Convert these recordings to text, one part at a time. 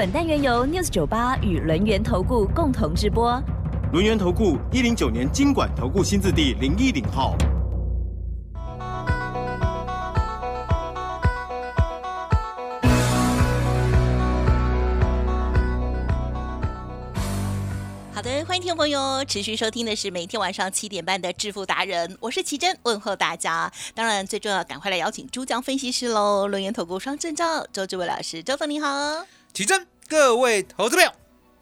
本单元由 News 九八与轮源投顾共同直播。轮源投顾一零九年经管投顾新字第零一零号。好的，欢迎听众朋友持续收听的是每天晚上七点半的致富达人，我是奇珍，问候大家。当然，最重要，赶快来邀请珠江分析师喽，轮源投顾双证照周志伟老师，周总你好。起真，各位投资朋友，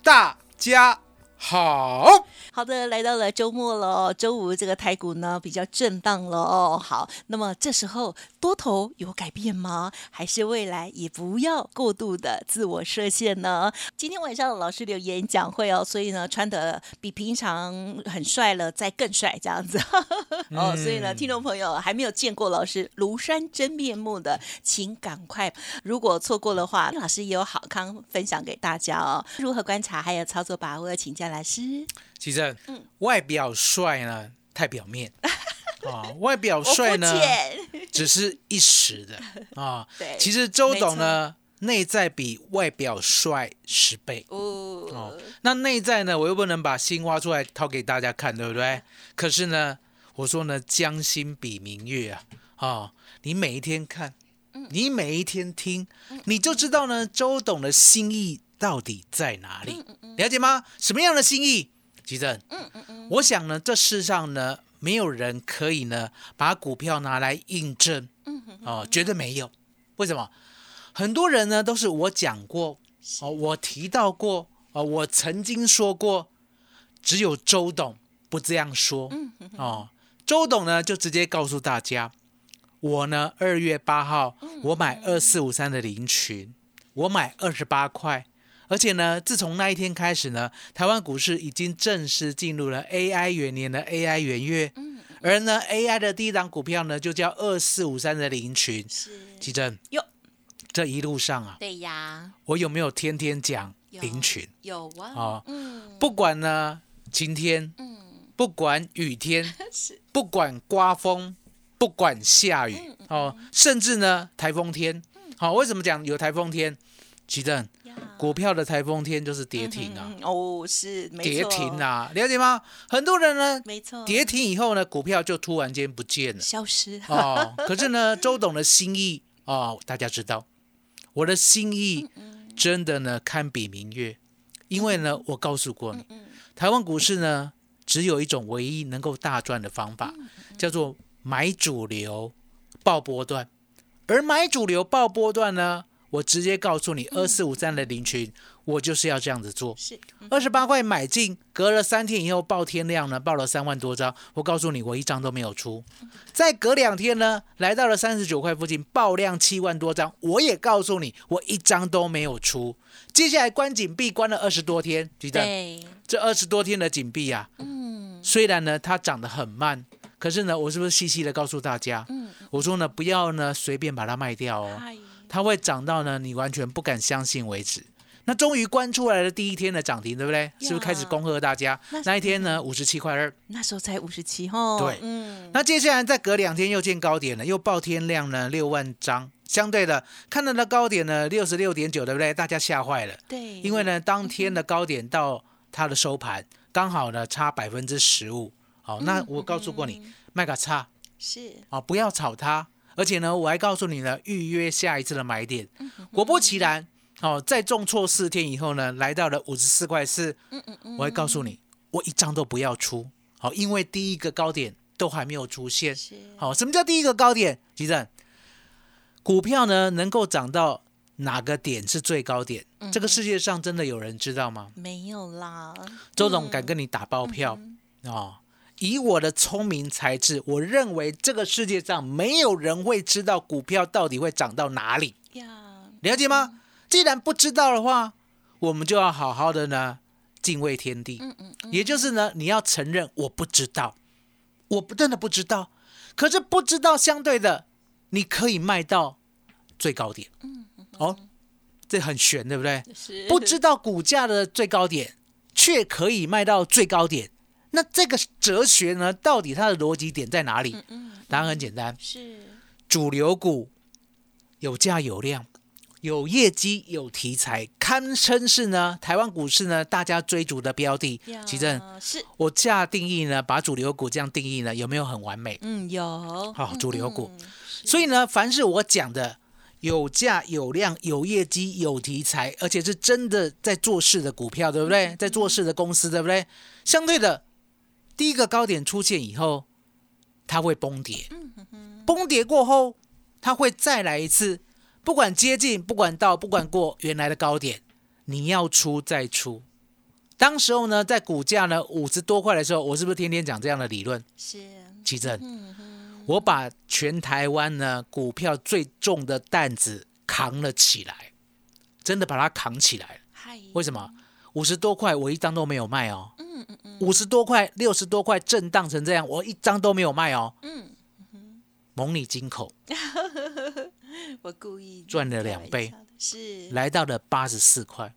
大家好。好的，来到了周末了哦，周五这个台股呢比较震荡了哦。好，那么这时候多头有改变吗？还是未来也不要过度的自我设限呢？今天晚上老师有演讲会哦，所以呢穿的比平常很帅了，再更帅这样子 哦。所以呢，听众朋友还没有见过老师庐山真面目的，请赶快，如果错过的话，老师也有好康分享给大家哦。如何观察还有操作把握，请教老师。其实，外表帅呢，太表面啊，外表帅呢，只是一时的啊。对，其实周董呢，内在比外表帅十倍哦。那内在呢，我又不能把心挖出来掏给大家看，对不对？可是呢，我说呢，将心比明月啊，啊，你每一天看，你每一天听，你就知道呢，周董的心意到底在哪里？了解吗？什么样的心意？吉正，嗯嗯嗯，我想呢，这世上呢，没有人可以呢把股票拿来印证，嗯哦，绝对没有。为什么？很多人呢都是我讲过，哦，我提到过，哦，我曾经说过，只有周董不这样说，嗯哦，周董呢就直接告诉大家，我呢二月八号我买二四五三的零群，我买二十八块。而且呢，自从那一天开始呢，台湾股市已经正式进入了 AI 元年的 AI 元月。嗯，而呢，AI 的第一档股票呢，就叫二四五三的林群。是，奇珍。有。这一路上啊。对呀。我有没有天天讲林群？有啊。哦。嗯。不管呢晴天，嗯，不管雨天，是，不管刮风，不管下雨，哦，甚至呢台风天。好，为什么讲有台风天？奇珍。股票的台风天就是跌停啊！哦，是没跌停啊，了解吗？很多人呢，没错，跌停以后呢，股票就突然间不见了，消失哦。可是呢，周董的心意哦，大家知道，我的心意真的呢堪比明月，因为呢，我告诉过你，台湾股市呢只有一种唯一能够大赚的方法，叫做买主流爆波段，而买主流爆波段呢。我直接告诉你，二四五三的零群，我就是要这样子做。是二十八块买进，隔了三天以后报天量呢，报了三万多张。我告诉你，我一张都没有出。再隔两天呢，来到了三十九块附近，爆量七万多张，我也告诉你，我一张都没有出。接下来关紧闭，关了二十多天，记得这二十多天的紧闭啊，嗯，虽然呢它涨得很慢，可是呢，我是不是细细的告诉大家？嗯，我说呢，不要呢随便把它卖掉哦。它会涨到呢，你完全不敢相信为止。那终于关出来的第一天的涨停，对不对？是不是开始恭贺大家？那一天呢，五十七块二，那时候才五十七哦。对，嗯。那接下来再隔两天又见高点了，又爆天量呢，六万张。相对的，看到的高点呢，六十六点九，对不对？大家吓坏了。对。因为呢，当天的高点到它的收盘，刚好呢差百分之十五。好，那我告诉过你，卖个差是啊，不要炒它。而且呢，我还告诉你呢，预约下一次的买点。果不其然，哦，在重挫四天以后呢，来到了五十四块四。嗯嗯嗯，我还告诉你，我一张都不要出。好，因为第一个高点都还没有出现。好，什么叫第一个高点？吉正，股票呢能够涨到哪个点是最高点？这个世界上真的有人知道吗？没有啦。周总敢跟你打包票啊。以我的聪明才智，我认为这个世界上没有人会知道股票到底会涨到哪里。了解吗？既然不知道的话，我们就要好好的呢敬畏天地，嗯嗯嗯，也就是呢，你要承认我不知道，我不真的不知道，可是不知道相对的，你可以卖到最高点，嗯哦，这很悬，对不对？是。不知道股价的最高点，却可以卖到最高点，那这个哲学呢，到底它的逻辑点在哪里？嗯答案很简单，是主流股有价有量，有业绩有题材，堪称是呢台湾股市呢大家追逐的标的。奇正，是我下定义呢，把主流股这样定义呢，有没有很完美？嗯有好主流股嗯所以呢，凡是我讲的有价有量、有业绩、有题材，而且是真的在做事的股票，对不对？在做事的公司，对不对？相对的，第一个高点出现以后，它会崩跌，崩跌过后，它会再来一次，不管接近，不管到，不管过原来的高点，你要出再出。当时候呢，在股价呢五十多块的时候，我是不是天天讲这样的理论？是奇正，我把全台湾呢股票最重的担子扛了起来，真的把它扛起来。嗨为什么？五十多块我一张都没有卖哦，嗯嗯嗯。五十多块、六十多块震荡成这样，我一张都没有卖哦。嗯，蒙你金口。我故意赚了开两倍是。来到了八十四块，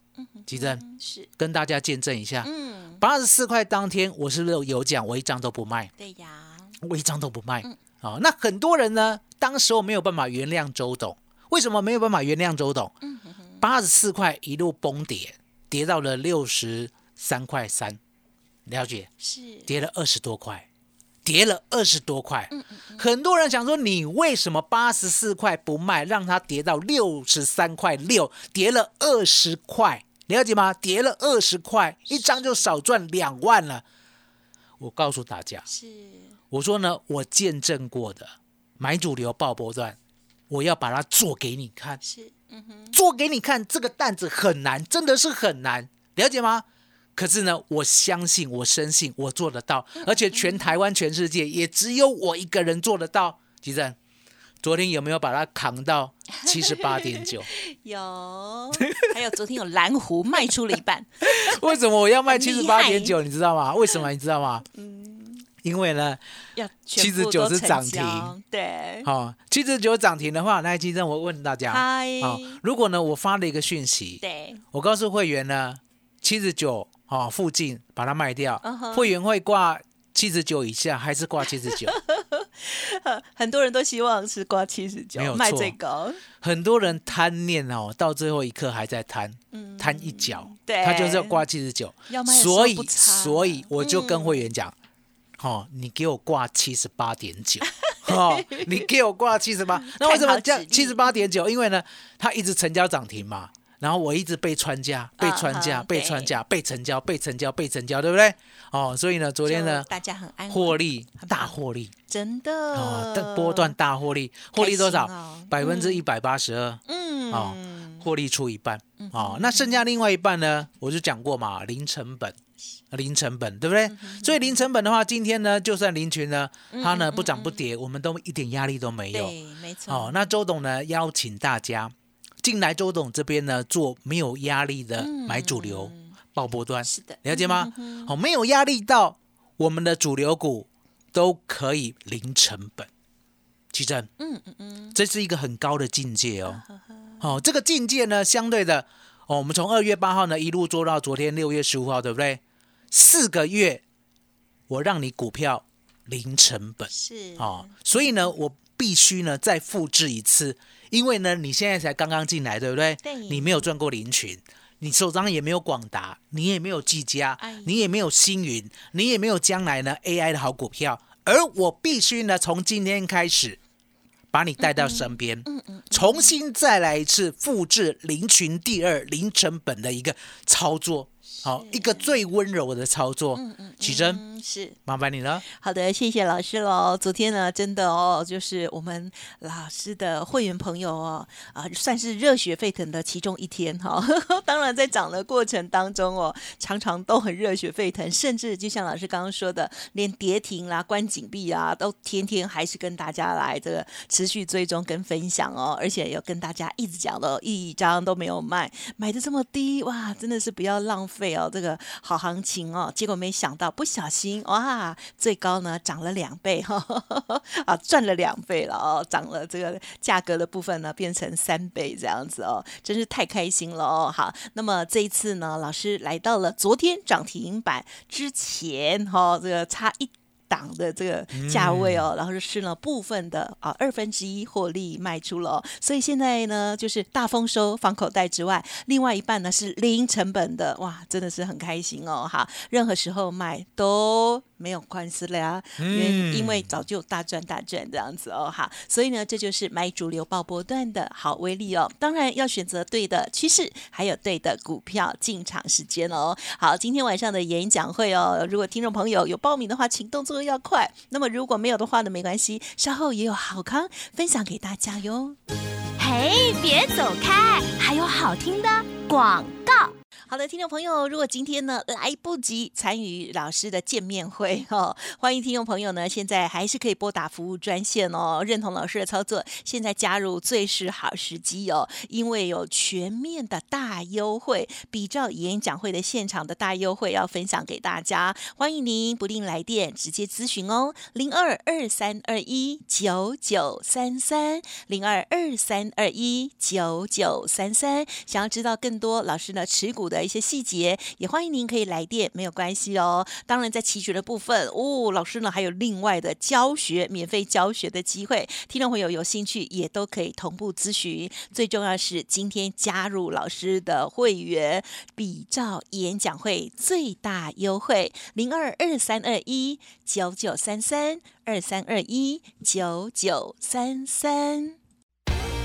吉正嗯是。跟大家见证一下，嗯。八十四块当天我是不是有讲我一张都不卖？对呀。我一张都不卖。嗯。哦，那很多人呢，当时我没有办法原谅周董，为什么没有办法原谅周董？嗯。八十四块一路崩跌，跌到了六十三块三，了解？是跌了二十多块，跌了二十多块。嗯很多人想说，你为什么八十四块不卖，让它跌到六十三块六，跌了二十块，了解吗？跌了二十块，一张就少赚两万了。我告诉大家，是我说呢，我见证过的买主流爆波段，我要把它做给你看，是嗯哼做给你看。这个担子很难，真的是很难，了解吗？可是呢，我相信，我深信，我做得到，而且全台湾、全世界也只有我一个人做得到。吉正，昨天有没有把它扛到七十八点九？有，还有昨天有蓝湖卖出了一半，为什么我要卖七十八点九？你知道吗？为什么？你知道吗？因为呢，要全部79都成是涨停，对，好、七十九涨停的话，那吉正，我问大家，嗨，好、如果呢我发了一个讯息，对，我告诉会员呢，七十九哦附近把它卖掉会员会挂七十九以下，还是挂七十九？很多人都希望是挂七十九没有，卖错最高，很多人贪念哦，到最后一刻还在贪，嗯，贪一角，对，他就是要挂七十九，所以所以我就跟嗯会员讲，哦，你给我挂七十八点九。哦，你给我挂七十八，那为什么这样看好指令七十八点九？因为呢，它一直成交涨停嘛，然后我一直被穿价、被穿价、被穿价、被成交、被成交、被成交，对不对？哦，所以呢，昨天呢，大家很安获，利大获利真的哦，但波段大获利，获利多少？百分之一百八十二，嗯哦获利出一半哦，那剩下另外一半呢？我就讲过嘛，零成本，零成本，对不对？所以零成本的话，今天呢，就算林群呢，它呢不涨不跌，我们都一点压力都没有。对，没错，哦，那周董呢邀请大家进来周董这边呢做没有压力的买主流爆波端，是的，了解吗？哦，没有压力到我们的主流股都可以零成本。奇正，嗯嗯嗯，这是一个很高的境界哦。哦，这个境界呢，相对的，哦，我们从二月八号呢一路做到昨天六月十五号，对不对？四个月，我让你股票零成本。是。哦，所以呢，我必须呢再复制一次，因为呢，你现在才刚刚进来，对不对？对。你没有赚过林群，你手上也没有广达，你也没有技嘉哎，你也没有星云，你也没有将来呢 AI 的好股票，而我必须呢从今天开始把你带到身边，嗯嗯，重新再来一次复制零群第二零成本的一个操作，好，一个最温柔的操作。嗯启珍，嗯，是麻烦你了。好的，谢谢老师喽。昨天呢，真的哦，就是我们老师的会员朋友哦，啊，算是热血沸腾的其中一天哈、当然，在涨的过程当中哦，常常都很热血沸腾，甚至就像老师刚刚说的，连跌停啦、关紧闭啊，都天天还是跟大家来这个持续追踪跟分享哦，而且有跟大家一直讲的，一张都没有卖，买的这么低哇，真的是不要浪费倍哦，这个好行情哦。结果没想到不小心哇，最高呢涨了两倍哈、啊，赚了两倍了哦，涨了这个价格的部分呢变成三倍这样子哦，真是太开心了哦。好，那么这一次呢，老师来到了昨天涨停板之前哈、这个差一。档的这个价位哦，然后是呢部分的啊二分之一获利卖出了、哦，所以现在呢就是大丰收放口袋之外，另外一半呢是零成本的，哇，真的是很开心哦哈！任何时候卖都没有官司了呀，因为因为早就大赚大赚这样子哦哈，所以呢这就是买主流爆波段的好威力哦，当然要选择对的趋势，还有对的股票进场时间哦。好，今天晚上的演讲会哦，如果听众朋友有报名的话，请动作要快。那么如果没有的话呢，没关系，稍后也有好康分享给大家哟。嘿，别走开，还有好听的广告。好的，听众朋友，如果今天呢来不及参与老师的见面会 哦，欢迎听众朋友呢现在还是可以拨打服务专线哦，认同老师的操作，现在加入最是好时机哦，因为有全面的大优惠，比照演讲会的现场的大优惠要分享给大家，欢迎您不吝来电直接咨询哦，零二二三二一九九三三零二二三二一九九三三，想要知道更多老师呢持股的一些细节，也欢迎您可以来电，没有关系哦。当然，在期学的部分哦，老师呢还有另外的教学，免费教学的机会，听众朋友有兴趣也都可以同步咨询。最重要是今天加入老师的会员，比照演讲会最大优惠零二二三二一九九三三二三二一九九三三。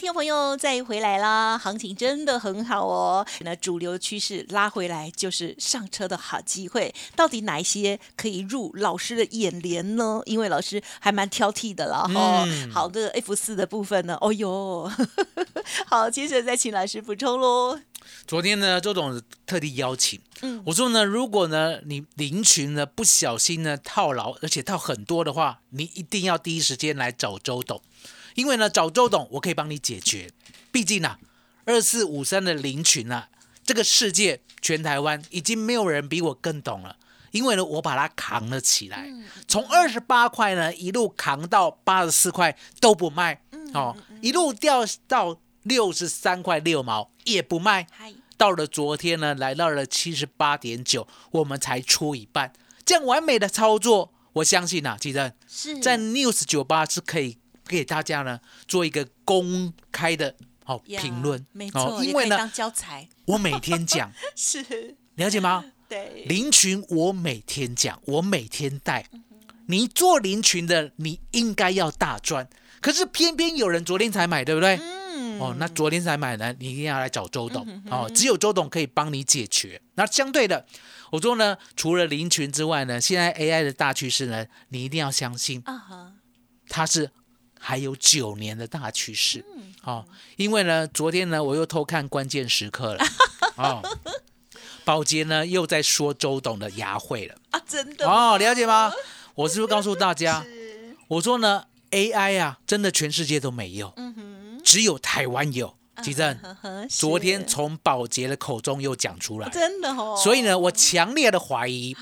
听众朋友再回来啦！行情真的很好哦。那主流趋势拉回来就是上车的好机会。到底哪一些可以入老师的眼帘呢？因为老师还蛮挑剔的啦。哦，好的 F 四的部分呢，哦哟，好，接着再请老师补充喽。昨天呢，周董特地邀请，嗯，我说呢，如果呢你林群呢不小心呢套牢，而且套很多的话，你一定要第一时间来找周董。因为呢，找周董我可以帮你解决。毕竟啊，二四五三的林群啊，这个世界全台湾已经没有人比我更懂了。因为呢，我把它扛了起来，从二十八块呢一路扛到八十四块都不卖，哦，一路掉到六十三块六毛也不卖。到了昨天呢，来到了七十八点九，我们才出一半，这样完美的操作，我相信啊，记得在 News 酒吧是可以。给大家呢做一个公开的好评论，没错，因为呢当教材，我每天讲，是。了解吗？对，林群我每天讲，我每天带，你做林群的，你应该要大赚，可是偏偏有人昨天才买，对不对？嗯，哦，那昨天才买呢，你一定要来找周董。哦，只有周董可以帮你解决。那相对的，我说呢，除了林群之外呢，现在 AI 的大趋势呢，你一定要相信啊哈，它是。还有九年的大趋势，哦，因为呢，昨天呢，我又偷看关键时刻了，哦，宝洁呢又在说周董的牙慧了。啊，真的哦，了解吗？我是不是告诉大家，我说呢，AI 啊，真的全世界都没有，嗯，只有台湾有。吉正，昨天从宝洁的口中又讲出来，真的哦，所以呢，我强烈的怀疑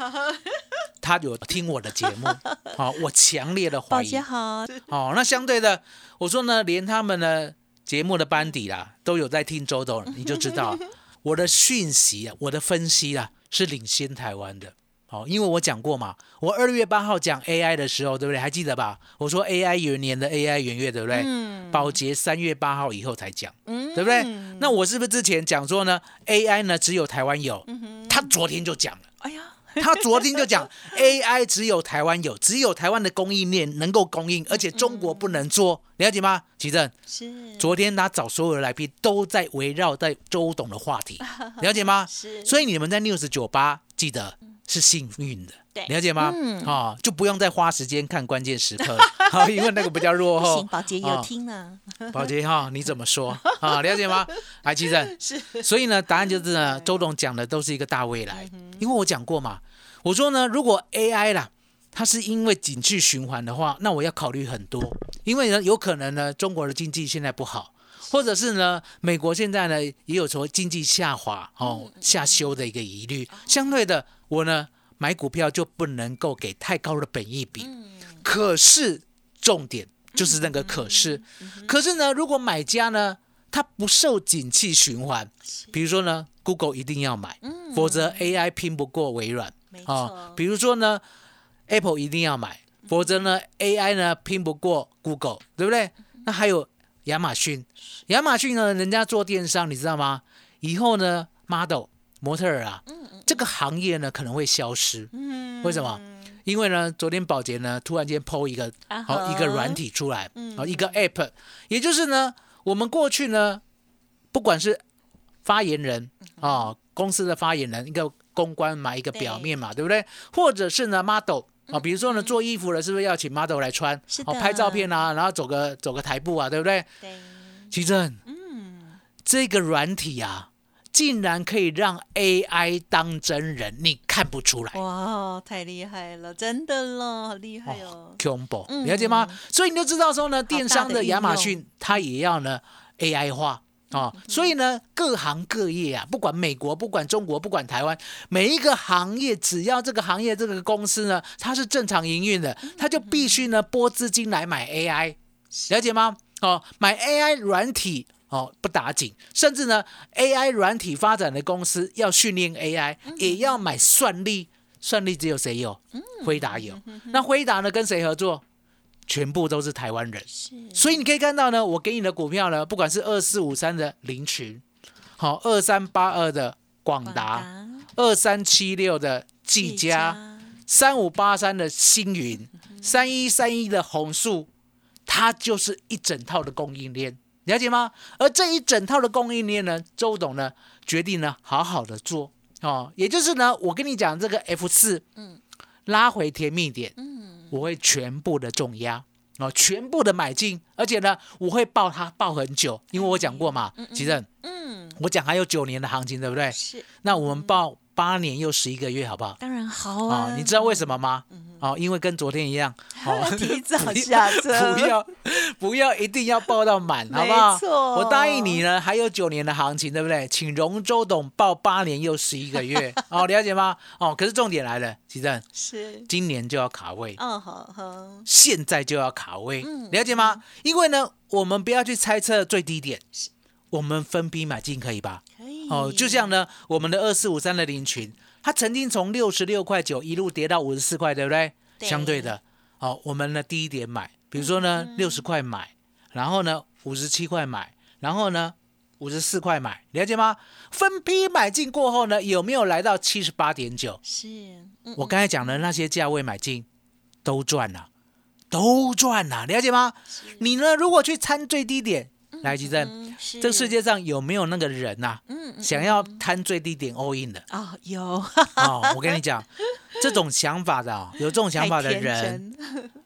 他有听我的节目，好，我强烈的怀疑。宝洁好，好，那相对的，我说呢，连他们的节目的班底啦，都有在听周董，你就知道 我的讯息啊，我的分析啊，是领先台湾的。好，因为我讲过嘛，我二月八号讲 AI 的时候，对不对？还记得吧？我说 AI 元年的 AI 元月，对不对？嗯。保洁三月八号以后才讲，嗯，对不对？那我是不是之前讲说呢？AI 呢只有台湾有，他昨天就讲了。哎呀。他昨天就讲 AI 只有台湾有，只有台湾的供应链能够供应，而且中国不能做，了解吗？奇正是。昨天他找所有的来宾都在围绕在周董的话题，了解吗？是。所以你们在 News 九八记得是幸运的，了解吗？嗯。啊，就不用再花时间看关键时刻，好，因为那个比较落后。宝洁有听呢。宝洁哈，你怎么说啊？了解吗？来，奇正是。所以呢，答案就是呢，周董讲的都是一个大未来，因为我讲过嘛。我说呢，如果 AI 啦，它是因为景气循环的话，那我要考虑很多，因为呢，有可能呢，中国的经济现在不好，或者是呢，美国现在呢也有说经济下滑哦下修的一个疑虑。相对的，我呢买股票就不能够给太高的本益比。可是重点就是那个可是，可是呢，如果买家呢他不受景气循环，比如说呢，Google 一定要买，否则 AI 拼不过微软。啊，比如说呢，Apple 一定要买，否则呢，AI 呢拼不过 Google，对不对？那还有亚马逊，亚马逊呢，人家做电商，你知道吗？以后呢，model 模特儿啊，这个行业呢可能会消失。嗯，为什么？因为呢，昨天宝洁呢突然间抛一个好一个软体出来，好一个 App，也就是呢，我们过去呢，不管是发言人啊，公司的发言人一个。公关嘛一个表面嘛，对不对？或者是呢，model 啊，比如说呢，做衣服了，是不是要请 model 来穿？哦，拍照片啊，然后走个走个台步啊，对不对？对。奇正，嗯，这个软体啊，竟然可以让 AI 当真人，你看不出来？哇，太厉害了，真的了，好厉害哦。恐怖，了解吗？所以你就知道说呢，电商的亚马逊它也要呢 AI 化。啊，所以呢，各行各业啊，不管美国，不管中国，不管台湾，每一个行业，只要这个行业这个公司呢，它是正常营运的，它就必须呢拨资金来买 AI，了解吗？哦，买 AI 软体哦不打紧，甚至呢 AI 软体发展的公司要训练 AI，也要买算力，算力只有谁有？辉达有。那辉达呢跟谁合作？全部都是台湾人，所以你可以看到呢，我给你的股票呢，不管是二四五三的林群，好，二三八二的广达，二三七六的技嘉，三五八三的星云，三一三一的红树，它就是一整套的供应链，了解吗？而这一整套的供应链呢，周董呢决定呢好好的做，哦，也就是呢，我跟你讲这个 F 四，嗯，拉回甜蜜点，嗯。我会全部的重压啊，全部的买进，而且呢，我会抱它抱很久，因为我讲过嘛，其实，嗯，我讲还有九年的行情，对不对？是。那我们抱八年又十一个月，好不好？当然好啊。你知道为什么吗？哦，因为跟昨天一样，好 提早下车，不要不要一定要报到满，好不好？没错，我答应你呢，还有九年的行情，对不对？请容周董报八年又十一个月，哦，了解吗？哦，可是重点来了，奇正，是今年就要卡位，嗯，好好，现在就要卡位，嗯了解吗？因为呢，我们不要去猜测最低点，我们分批买进可以吧？可以，哦，就像呢，我们的二四五三的零群。它曾经从六十六块九一路跌到五十四块，对不对？相对的，好，我们呢低一点买，比如说呢六十块买，然后呢五十七块买，然后呢五十四块买，了解吗？分批买进过后呢，有没有来到七十八点九？是，我刚才讲的那些价位买进都赚了，都赚了，了解吗？你呢，如果去参最低点。来，吉正，这个世界上有没有那个人呐？嗯，想要贪最低点 all in 的啊？有哦，我跟你讲，这种想法的，有这种想法的人，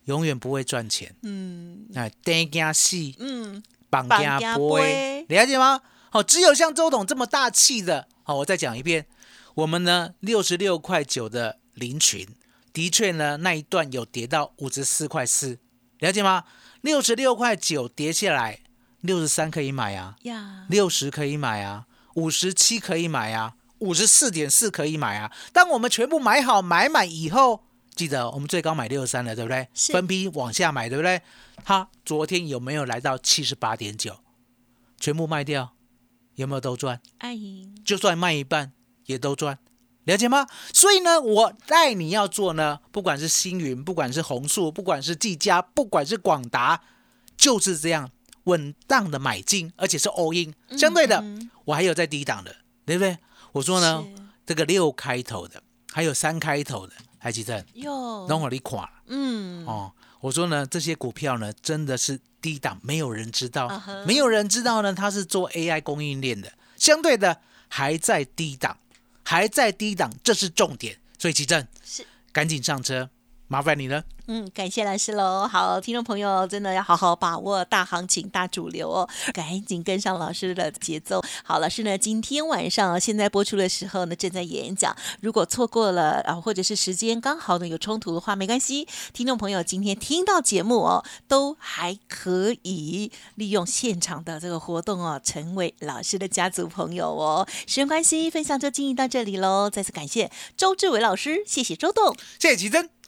永远不会赚钱。嗯，哎，单加戏，嗯，绑架不会，了解吗？哦，只有像周董这么大气的，好，我再讲一遍，我们呢，六十六块九的林群，的确呢，那一段有跌到五十四块四，了解吗？六十六块九跌下来。六十三可以买啊，六十可以买啊，五十七可以买啊，五十四点四可以买啊。当我们全部买好买满以后，记得我们最高买六十三了，对不对？分批往下买，对不对？它昨天有没有来到七十八点九？全部卖掉，有没有都赚？阿姨，就算卖一半也都赚，了解吗？所以呢，我带你要做呢，不管是星云，不管是红树，不管是技嘉，不管是广达，就是这样稳当的买进，而且是 all in。相对的，我还有在低档的，对不对？我说呢，这个六开头的，还有三开头的，还记得？有，等会你垮了。嗯，哦，我说呢，这些股票呢，真的是低档，没有人知道，没有人知道呢，它是做 AI 供应链的，相对的还在低档。还在低档，这是重点，所以奇正是赶紧上车，麻烦你了。嗯，感谢老师喽。好，听众朋友真的要好好把握大行情、大主流哦，赶紧跟上老师的节奏。好，老师呢，今天晚上现在播出的时候呢，正在演讲。如果错过了啊，或者是时间刚好呢有冲突的话，没关系。听众朋友今天听到节目哦，都还可以利用现场的这个活动哦，成为老师的家族朋友哦。时间关系，分享就进行到这里喽。再次感谢周志伟老师，谢谢周董，谢谢奇珍，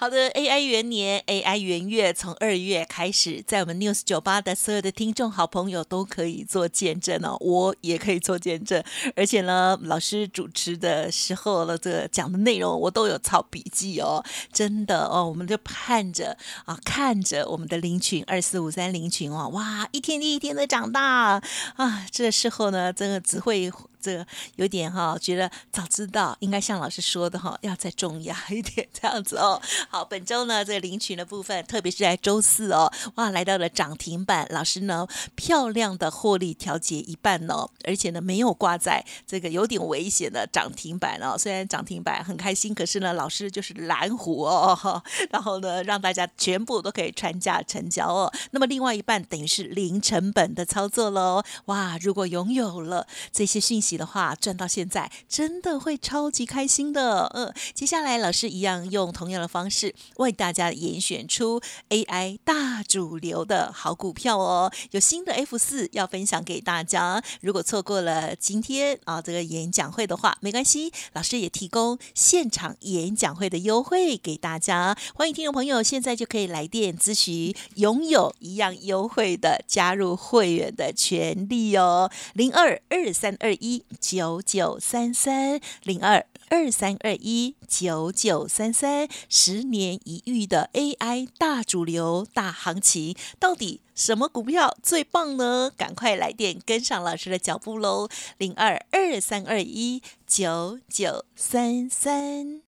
好的，AI 元年，AI 元月，从二月开始，在我们 News 九八的所有的听众好朋友都可以做见证哦，我也可以做见证，而且呢，老师主持的时候了，这个讲的内容我都有抄笔记哦，真的哦，我们就盼着啊，看着我们的林群二四五三林群哦，哇，一天一天的长大啊，这时候呢，真的只会。这有点哈，觉得早知道应该像老师说的哈，要再重压一点这样子哦。好，本周呢这个领取的部分，特别是在周四哦，哇，来到了涨停板，老师呢漂亮的获利调节一半哦，而且呢没有挂在这个有点危险的涨停板哦。虽然涨停板很开心，可是呢老师就是蓝湖哦，然后呢让大家全部都可以穿价成交哦。那么另外一半等于是零成本的操作喽。哇，如果拥有了这些讯息。的话赚到现在真的会超级开心的，嗯，接下来老师一样用同样的方式为大家严选出 AI 大主流的好股票哦，有新的 F 四要分享给大家。如果错过了今天啊这个演讲会的话，没关系，老师也提供现场演讲会的优惠给大家。欢迎听众朋友现在就可以来电咨询，拥有一样优惠的加入会员的权利哦，零二二三二一。九九三三零二二三二一九九三三，十年一遇的 AI 大主流大行情，到底什么股票最棒呢？赶快来电跟上老师的脚步喽！零二二三二一九九三三。